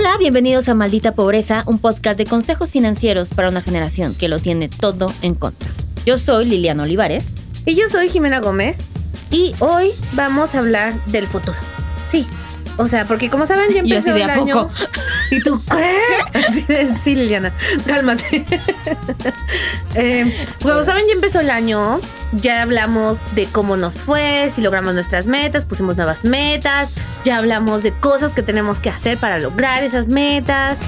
Hola, bienvenidos a Maldita Pobreza, un podcast de consejos financieros para una generación que lo tiene todo en contra. Yo soy Liliana Olivares. Y yo soy Jimena Gómez. Y hoy vamos a hablar del futuro. Sí. O sea, porque como saben, ya empezó el a año. poco. ¿Y tú qué? Sí, Liliana, cálmate. Eh, como saben, ya empezó el año. Ya hablamos de cómo nos fue, si logramos nuestras metas, pusimos nuevas metas. Ya hablamos de cosas que tenemos que hacer para lograr esas metas.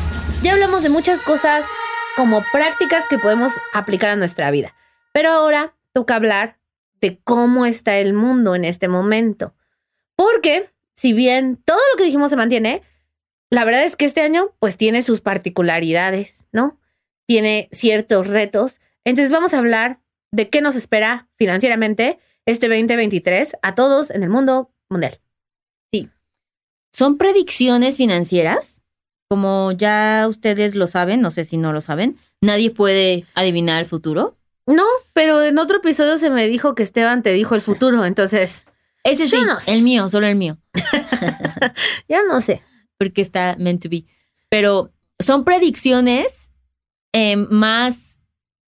Ya hablamos de muchas cosas como prácticas que podemos aplicar a nuestra vida. Pero ahora toca hablar de cómo está el mundo en este momento. Porque, si bien todo lo que dijimos se mantiene, la verdad es que este año pues tiene sus particularidades, ¿no? Tiene ciertos retos. Entonces vamos a hablar de qué nos espera financieramente este 2023 a todos en el mundo mundial. Son predicciones financieras. Como ya ustedes lo saben, no sé si no lo saben, nadie puede adivinar el futuro. No, pero en otro episodio se me dijo que Esteban te dijo el futuro, entonces Ese sí, Yo no sé. el mío, solo el mío, ya no sé. porque está meant to be. Pero son predicciones eh, más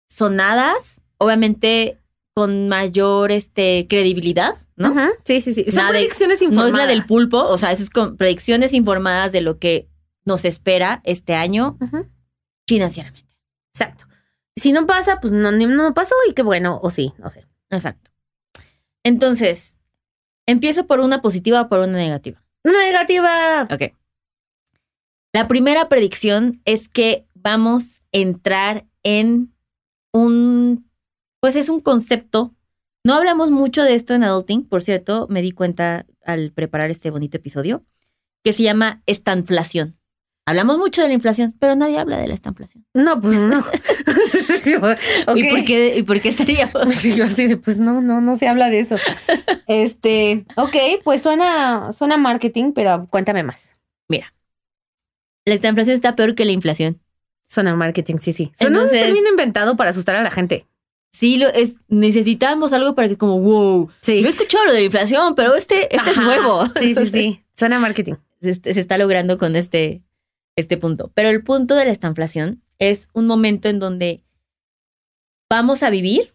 sonadas, obviamente con mayor este, credibilidad, ¿no? Sí, sí, sí. Son Nada de- predicciones No informadas. es la del pulpo, o sea, es con predicciones informadas de lo que nos espera este año Ujú, financieramente. Exacto. Si no pasa, pues no, no pasó y qué bueno, o sí, no sé. Exacto. Entonces, empiezo por una positiva o por una negativa. Una negativa. Ok. La primera predicción es que vamos a entrar en un, pues es un concepto. No hablamos mucho de esto en Adulting, por cierto, me di cuenta al preparar este bonito episodio, que se llama estanflación. Hablamos mucho de la inflación, pero nadie habla de la estanflación. No, pues no. ¿Y, por qué, ¿Y por qué estaríamos? Sí, yo así de, pues no, no, no se habla de eso. Este, ok, pues suena, suena marketing, pero cuéntame más. Mira, la estanflación está peor que la inflación. Suena marketing, sí, sí. Suena Entonces- un término inventado para asustar a la gente. Sí, lo es, necesitamos algo para que como, wow, Sí. yo he escuchado lo de inflación, pero este, este es nuevo. Sí, sí, sí. Suena marketing. se, se está logrando con este, este punto. Pero el punto de la estanflación es un momento en donde vamos a vivir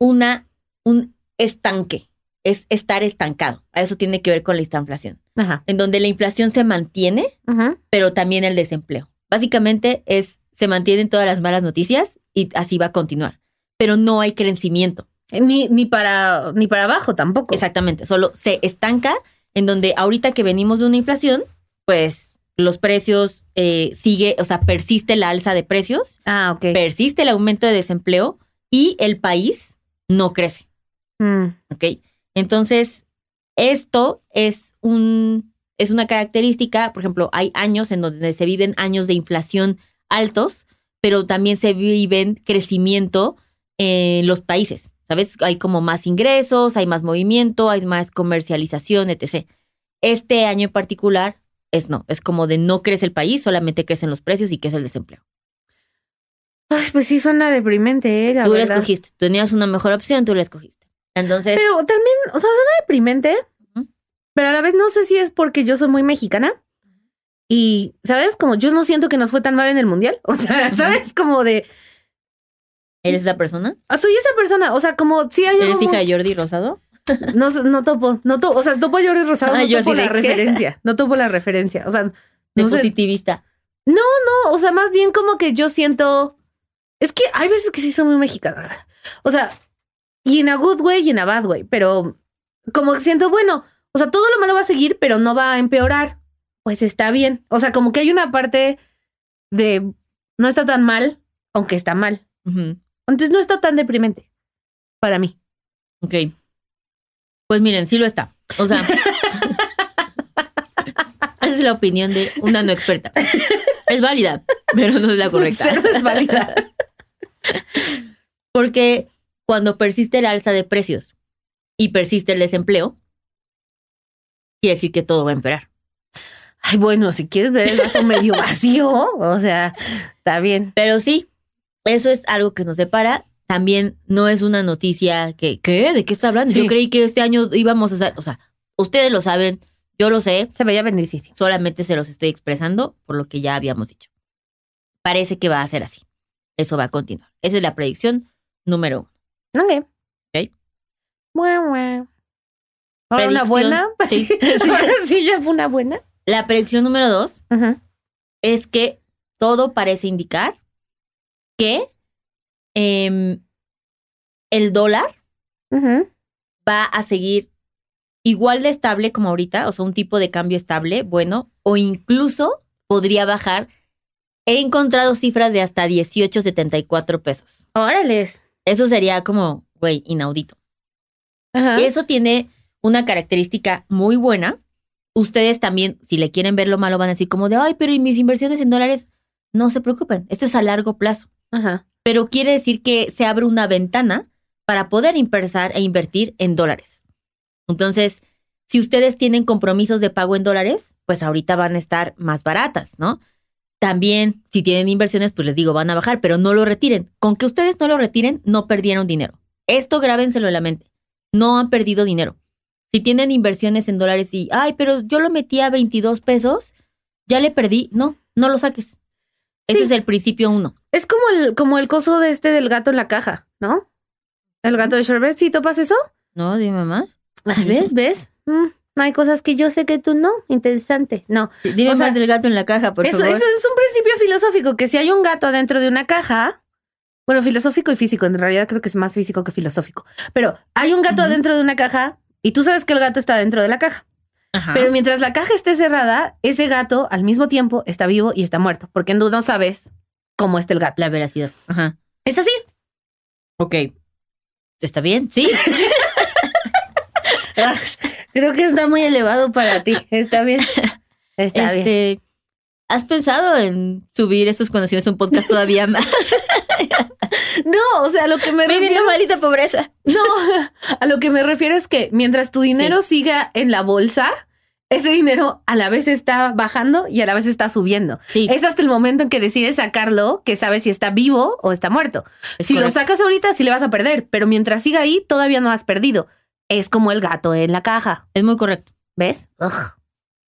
una, un estanque, es estar estancado. A eso tiene que ver con la estanflación, Ajá. en donde la inflación se mantiene, Ujú. pero también el desempleo. Básicamente es, se mantienen todas las malas noticias y así va a continuar, pero no hay crecimiento. Ni, ni para, ni para abajo tampoco. Exactamente, solo se estanca en donde ahorita que venimos de una inflación, pues los precios eh, sigue, o sea, persiste la alza de precios, Ah, ok. persiste el aumento de desempleo y el país no crece, Mm. ¿ok? Entonces, esto es un es una característica, por ejemplo, hay años en donde se viven años de inflación altos, pero también se viven crecimiento en los países, ¿sabes? Hay como más ingresos, hay más movimiento, hay más comercialización, etc. Este año en particular es no, es como de no crece el país, solamente crecen los precios y crece el desempleo. Ay, pues sí suena deprimente, eh, la tú la verdad. escogiste, tenías una mejor opción, tú la escogiste. Entonces, Pero también, o sea, suena deprimente, pero a la vez no sé si es porque yo soy muy mexicana. Y, ¿sabes? Como yo no siento que nos fue tan mal en el mundial. O sea. ¿sabes? Como de, ¿eres esa persona? ah, soy esa persona. O sea, como si hay ¿Eres hija de Jordi Rosado? No, no topo, no topo. O sea, topo a Jordi Rosado, Ah, no yo topo la de, referencia. No topo la referencia. O sea, De no sé. positivista. No, o sea, más bien como que yo siento. Es que hay veces que sí soy muy mexicana. O sea, y en a good way y en a bad way. Pero como que siento, bueno, o sea, todo lo malo va a seguir, pero no va a empeorar. Pues está bien. O sea, como que hay una parte de no está tan mal, aunque está mal. Entonces no está tan deprimente para mí. Ok. Pues miren, sí lo está. O sea, esa es la opinión de una no experta. Es válida, pero no es la correcta. Cero es válida. Porque cuando persiste el alza de precios y persiste el desempleo, quiere decir que todo va a empeorar. Ay, bueno, si quieres ver el vaso medio vacío, o sea, está bien. Pero sí, eso es algo que nos separa. También no es una noticia que, ¿qué? ¿De qué está hablando? Sí. Yo creí que este año íbamos a hacer, o sea, ustedes lo saben, Yo lo sé, Se veía venir, sí, sí. solamente se los estoy expresando por lo que ya habíamos dicho. Parece que va a ser así. Eso va a continuar. Esa es la predicción número uno. Ok. Ok. Mua, mua. Ahora una buena. sí. Ahora sí ya fue una buena. La predicción número dos es que todo parece indicar que em, el dólar va a seguir igual de estable como ahorita, o sea, un tipo de cambio estable, bueno, o incluso podría bajar. He encontrado cifras de hasta 18.74 pesos. Órales. Eso sería como, güey, inaudito. Ajá. Eso tiene una característica muy buena. Ustedes también, si le quieren ver lo malo, van a decir como de, ay, pero ¿y mis inversiones en dólares? No se preocupen, esto es a largo plazo. Ajá. Pero quiere decir que se abre una ventana para poder inversar e invertir en dólares. Entonces, si ustedes tienen compromisos de pago en dólares, pues ahorita van a estar más baratas, ¿no? También, si tienen inversiones, pues les digo, van a bajar, pero no lo retiren. Con que ustedes no lo retiren, no perdieron dinero. Esto grábenselo en la mente. No han perdido dinero. Si tienen inversiones en dólares y, ay, pero yo lo metí a 22 pesos, ya le perdí. No, no lo saques. Ese Sí. es el principio uno. Es como el, como el coso de este del gato en la caja, ¿no? El gato de Sherbet, ¿sí topas eso? No, dime más. Ay, ¿Ves? ¿Ves? Mm, hay cosas que yo sé que tú no. Interesante. No. Dime O sea, más del gato en la caja, por eso, favor. eso es un principio filosófico, que si hay un gato adentro de una caja, bueno, filosófico y físico, en realidad creo que es más físico que filosófico, pero hay un gato adentro de una caja y tú sabes que el gato está dentro de la caja, Ajá. pero mientras la caja esté cerrada, ese gato al mismo tiempo está vivo y está muerto, porque tú no sabes cómo está el gato. la veracidad. Ajá. Es así. Ok. ¿Está bien? Sí. Ah, Creo que está muy elevado para ti. Está bien. Está bien. este, ¿Has pensado en subir estos conocimientos a un podcast todavía más? No, o sea, a lo que me refiero. Viviendo maldita pobreza. No, a lo que me refiero es que mientras tu dinero siga en la bolsa, ese dinero a la vez está bajando y a la vez está subiendo. Sí. Es hasta el momento en que decides sacarlo que sabes si está vivo o está muerto. es si lo sacas ahorita, sí le vas a perder, pero mientras siga ahí, todavía no has perdido. Es como el gato en la caja. Es muy correcto. ¿Ves?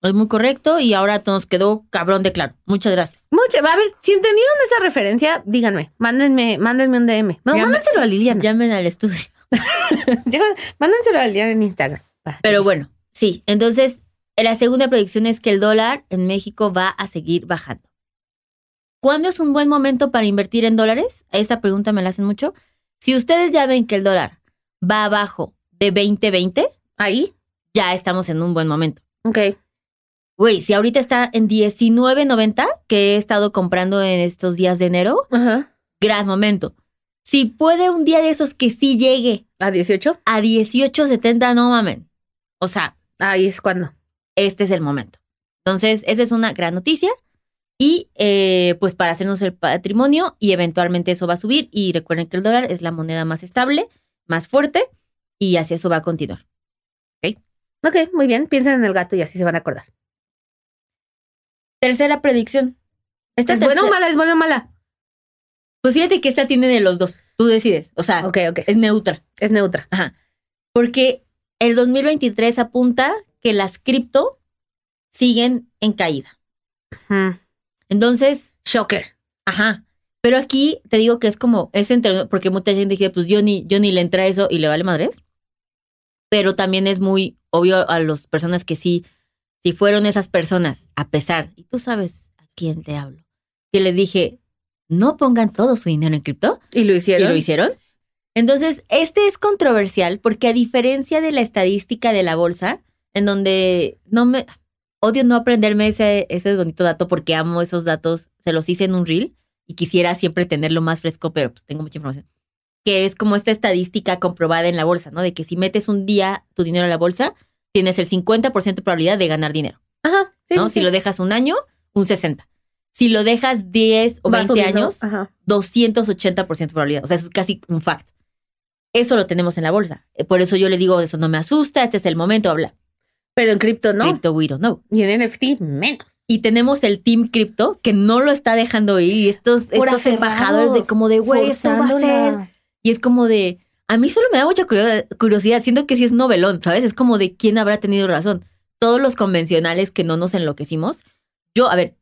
Es muy correcto y ahora nos quedó cabrón de claro. Muchas gracias. Mucho. A ver, si entendieron esa referencia, díganme. Mándenme, mándenme un DM. No, mándenselo a Liliana. Llamen al estudio. Mándenselo a Liliana en Instagram. Pero bueno, sí. Entonces, la segunda predicción es que el dólar en México va a seguir bajando. ¿Cuándo es un buen momento para invertir en dólares? Esta pregunta me la hacen mucho. Si ustedes ya ven que el dólar va abajo de 2020, Ahí. ya estamos en un buen momento. Ok. Güey, si ahorita está en 19.90, que he estado comprando en estos días de enero, Ajá. gran momento. Si puede un día de esos que sí llegue ¿A 18? a 18.70, no mamen. O sea, Ahí es cuando. este es el momento. Entonces, esa es una gran noticia. Y eh, pues para hacernos el patrimonio y eventualmente eso va a subir. Y recuerden que el dólar es la moneda más estable, más fuerte y así eso va a continuar. Ok, muy bien. Piensen en el gato y así se van a acordar. Tercera predicción. Esta ¿Es buena o mala? ¿Es buena o mala? Pues fíjate que esta tiene de los dos. Tú decides. O sea, Ok, ok. es neutra. Es neutra. Ajá. Porque el 2023 apunta que las cripto siguen en caída. Mm. Entonces, Shocker. ajá. Pero aquí te digo que es como, es entre, porque mucha gente dice, pues yo ni, yo ni le entra eso y le vale madres. Pero también es muy obvio a las personas que sí, si fueron esas personas, a pesar, y tú sabes a quién te hablo, que les dije, no pongan todo su dinero en cripto, ¿Y lo hicieron? y lo hicieron. Entonces, este es controversial porque a diferencia de la estadística de la bolsa, en donde no me odio no aprenderme ese, ese bonito dato porque amo esos datos, se los hice en un reel y quisiera siempre tenerlo más fresco, pero pues tengo mucha información. Que es como esta estadística comprobada en la bolsa, ¿no? De que si metes un día tu dinero a la bolsa, tienes el 50% de probabilidad de ganar dinero, Ajá. Sí, ¿no? sí, Si lo dejas un año, un 60. Si lo dejas 10 o Va 20 subiendo. años, Ajá. 280% de probabilidad. O sea, eso es casi un fact. Eso lo tenemos en la bolsa. Eh, Por eso yo les digo, eso no me asusta, este es el momento, habla. Pero en cripto no. Crypto we don't know. Y en NFT menos. Y tenemos el Team Crypto que no lo está dejando ir. Y estos, Por estos embajadores de como de, güey, esto va a ser. Y es como de, a mí solo me da mucha curio- curiosidad. Siento que sí es novelón, ¿sabes? Es como de quién habrá tenido razón. todos los convencionales que no nos enloquecimos. Yo, a ver,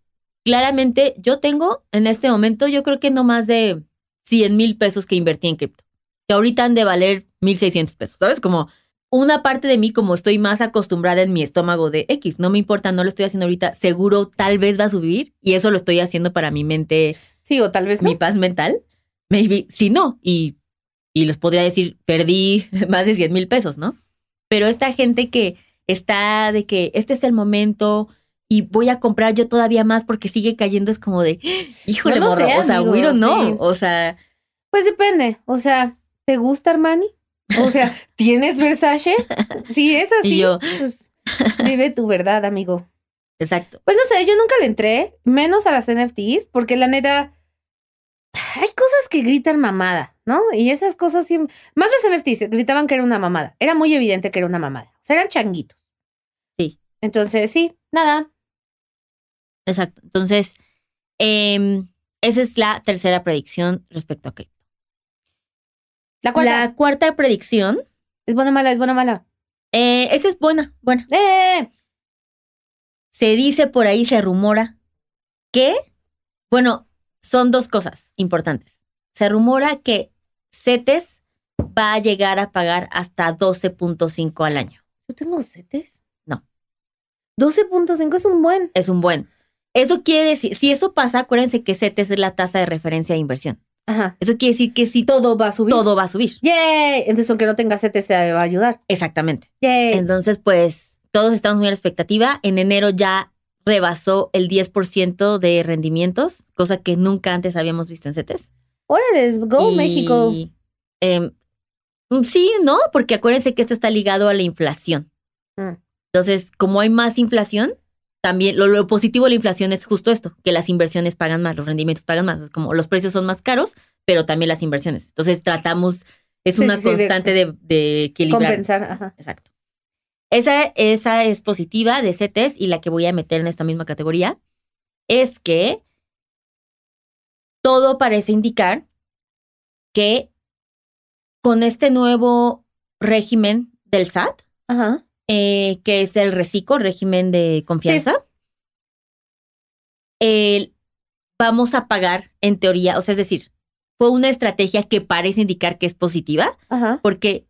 claramente yo tengo en este momento, yo creo que no más de 100 mil pesos que invertí en cripto. Que ahorita han de valer 1.600 pesos, ¿sabes? Como una parte de mí, como estoy más acostumbrada en mi estómago de X, no me importa, no lo estoy haciendo ahorita, seguro tal vez va a subir y eso lo estoy haciendo para mi mente, Sí, o tal vez no. mi paz mental. Maybe, si no, y, y les podría decir, perdí más de 100 mil pesos, ¿no? Pero esta gente que está de que este es el momento y voy a comprar yo todavía más porque sigue cayendo, es como de, híjole, No lo morro, sé, o sea, amigo, güiro, no, sí. o sea, Pues depende. O sea, ¿te gusta Armani? O sea, ¿tienes Versace? Si es así, Y yo- pues vive tu verdad, amigo. exacto. Pues no sé, yo nunca le entré, menos a las NFTs, porque la neta, hay cosas que gritan mamada, ¿no? Y esas cosas siempre, más las NFTs, gritaban que era una mamada. Era muy evidente que era una mamada. O sea, eran changuitos. Sí. Entonces, sí, nada. Exacto. Entonces, em, esa es la tercera predicción respecto a cripto. La cuarta. La cuarta predicción, Es buena o mala, es buena o mala. eh, esa es buena, buena. ¡Eh! Se dice por ahí, se rumora que, bueno, son dos cosas importantes. Se rumora que CETES va a llegar a pagar hasta 12.5 al año. ¿Yo tengo setes? No. 12.5 es un buen. Es un buen. Eso quiere decir, si eso pasa, acuérdense que CETES es la tasa de referencia de inversión. Ajá. Eso quiere decir que si Todo va a subir. todo va a subir. ¡Yay! Entonces, aunque no tenga setes, se va a ayudar. Exactamente. ¡Yay! Entonces, pues todos estamos muy a la expectativa. En enero ya rebasó el 10% de rendimientos, cosa que nunca antes habíamos visto en CETES. ¡Órale! ¡Go, Y, México! em, sí, ¿no? Porque acuérdense que esto está ligado a la inflación. Mm. Entonces, como hay más inflación, también lo, lo positivo de la inflación es justo esto, que las inversiones pagan más, los rendimientos pagan más. Como los precios son más caros, pero también las inversiones. Entonces, tratamos, es Sí, una sí, sí, de- constante de, de equilibrar. Compensar. Ajá. Exacto. Esa, esa es positiva de CETES y la que voy a meter en esta misma categoría es que todo parece indicar que con este nuevo régimen del SAT, Ajá. eh, que es el RECICO, régimen de confianza, el- vamos a pagar en teoría, o sea, es decir, fue una estrategia que parece indicar que es positiva, Ajá. porque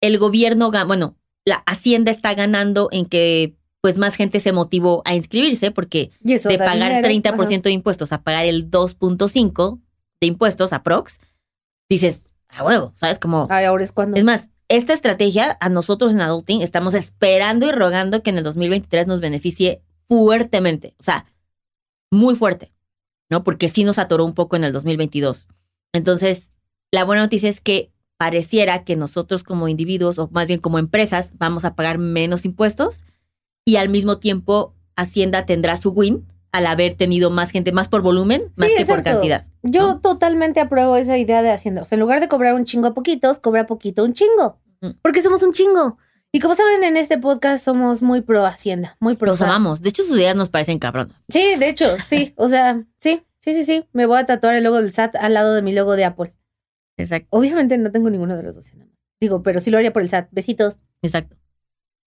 el gobierno, bueno, la Hacienda está ganando en que pues más gente se motivó a inscribirse porque de pagar dinero. 30% de impuestos a pagar el 2.5 de impuestos a Prox, dices, a huevo, ¿sabes? Como, Ajá. Ay, ahora es cuando. es más, esta estrategia a nosotros en Adulting estamos esperando y rogando que en el 2023 nos beneficie fuertemente, o sea, muy fuerte, ¿no? Porque sí nos atoró un poco en el 2022. Entonces, la buena noticia es que pareciera que nosotros como individuos o más bien como empresas vamos a pagar menos impuestos y al mismo tiempo Hacienda tendrá su win al haber tenido más gente, más por volumen, más Sí, que por exacto. cantidad. Yo ¿no? totalmente apruebo esa idea de Hacienda. O sea, en lugar de cobrar un chingo a poquitos, cobra poquito un chingo. Porque somos un chingo. Y como saben, en este podcast somos muy pro Hacienda. Muy pro. Los amamos. De hecho, sus ideas nos parecen cabronas. Sí, de hecho, sí. O sea, sí, sí, sí, sí. Me voy a tatuar el logo del SAT al lado de mi logo de Apple. Exacto. Obviamente no tengo ninguno de los dos. Digo, pero sí lo haría por el SAT. Besitos. Exacto.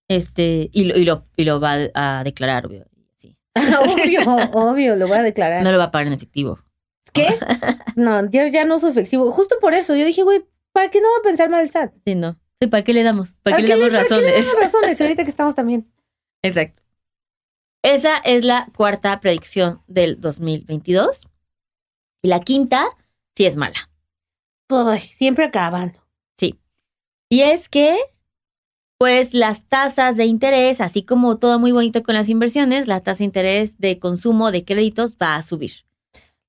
Este, y lo, y lo, y lo va a declarar, obvio. Sí. obvio, obvio, lo voy a declarar. No lo va a pagar en efectivo. ¿Qué? No, yo ya no uso efectivo. Justo por eso, yo dije, güey, ¿para qué no va a pensar mal el SAT? Sí, no. Sí, ¿para qué le damos? ¿Para, qué le damos ¿Para qué le razones? damos razones? Ahorita que estamos también. Exacto. Esa es la cuarta predicción del 2022. Y la quinta, sí es mala. Ay, siempre acabando. Y es que, pues, las tasas de interés, así como todo muy bonito con las inversiones, la tasa de interés de consumo de créditos va a subir.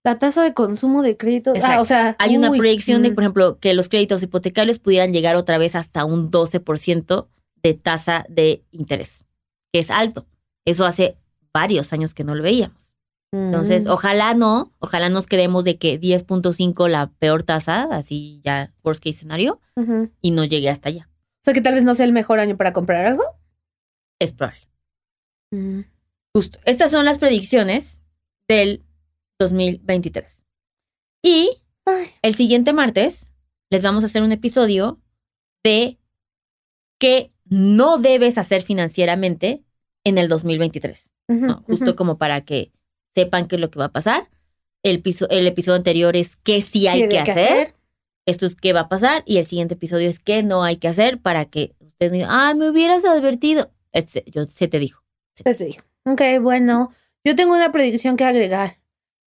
La tasa de consumo de crédito. Ah, o sea, Hay una proyección de, mm, por ejemplo, que los créditos hipotecarios pudieran llegar otra vez hasta un 12% de tasa de interés, que es alto. Eso hace varios años que no lo veíamos. Entonces, mm. ojalá no, ojalá nos quedemos de que 10.5 la peor tasa, así ya worst case escenario, Ujú. y no llegue hasta allá. O sea, que tal vez no sea el mejor año para comprar algo. Es probable. Justo. Estas son las predicciones del 2023. Y Ay. el siguiente martes les vamos a hacer un episodio de qué no debes hacer financieramente en el 2023. Ujú, ¿no? Justo como para que sepan qué es lo que va a pasar. El, piso, el episodio anterior es qué sí hay Sí, que, qué hacer. Esto es qué va a pasar. Y el siguiente episodio es qué no hay que hacer para que ustedes digan, ah, me hubieras advertido. Este, yo, se te dijo. Ya te digo. Ok, bueno. Yo tengo una predicción que agregar.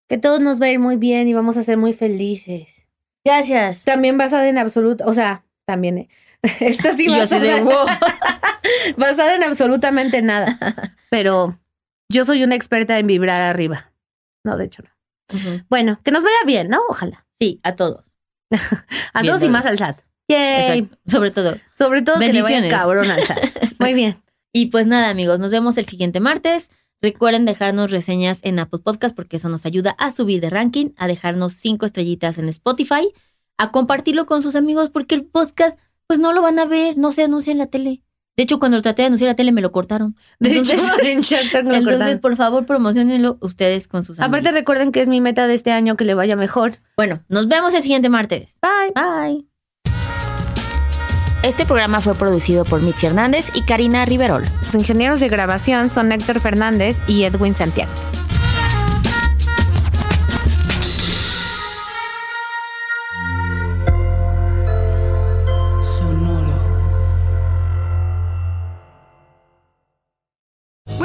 Que todos nos va a ir muy bien y vamos a ser muy felices. Gracias. También basada en absoluto, o sea, también. eh, Esta sí basada, de, wow. basada en absolutamente nada. Pero yo soy una experta en vibrar arriba. No, de hecho no. Bueno, que nos vaya bien, ¿no? Ojalá. Sí, a todos. A Bien, todos y más al SAT. Yay. Exacto. Sobre todo. Sobre todo que le vaya Bendiciones. cabrón al SAT. Muy bien. Y pues nada, amigos, nos vemos el siguiente martes. Recuerden dejarnos reseñas en Apple Podcast porque eso nos ayuda a subir de ranking, a dejarnos cinco estrellitas en Spotify, a compartirlo con sus amigos porque el podcast pues no lo van a ver, no se anuncia en la tele. De hecho, cuando lo traté de anunciar la tele me lo cortaron. De Entonces, hecho, en Shark entonces por favor, promocionenlo ustedes con sus amigos. Aparte recuerden que es mi meta de este año que le vaya mejor. Bueno, nos vemos el siguiente martes. Bye. Bye. Este programa fue producido por Mitzi Hernández y Karina Riverol. Los ingenieros de grabación son Héctor Fernández y Edwin Santiago.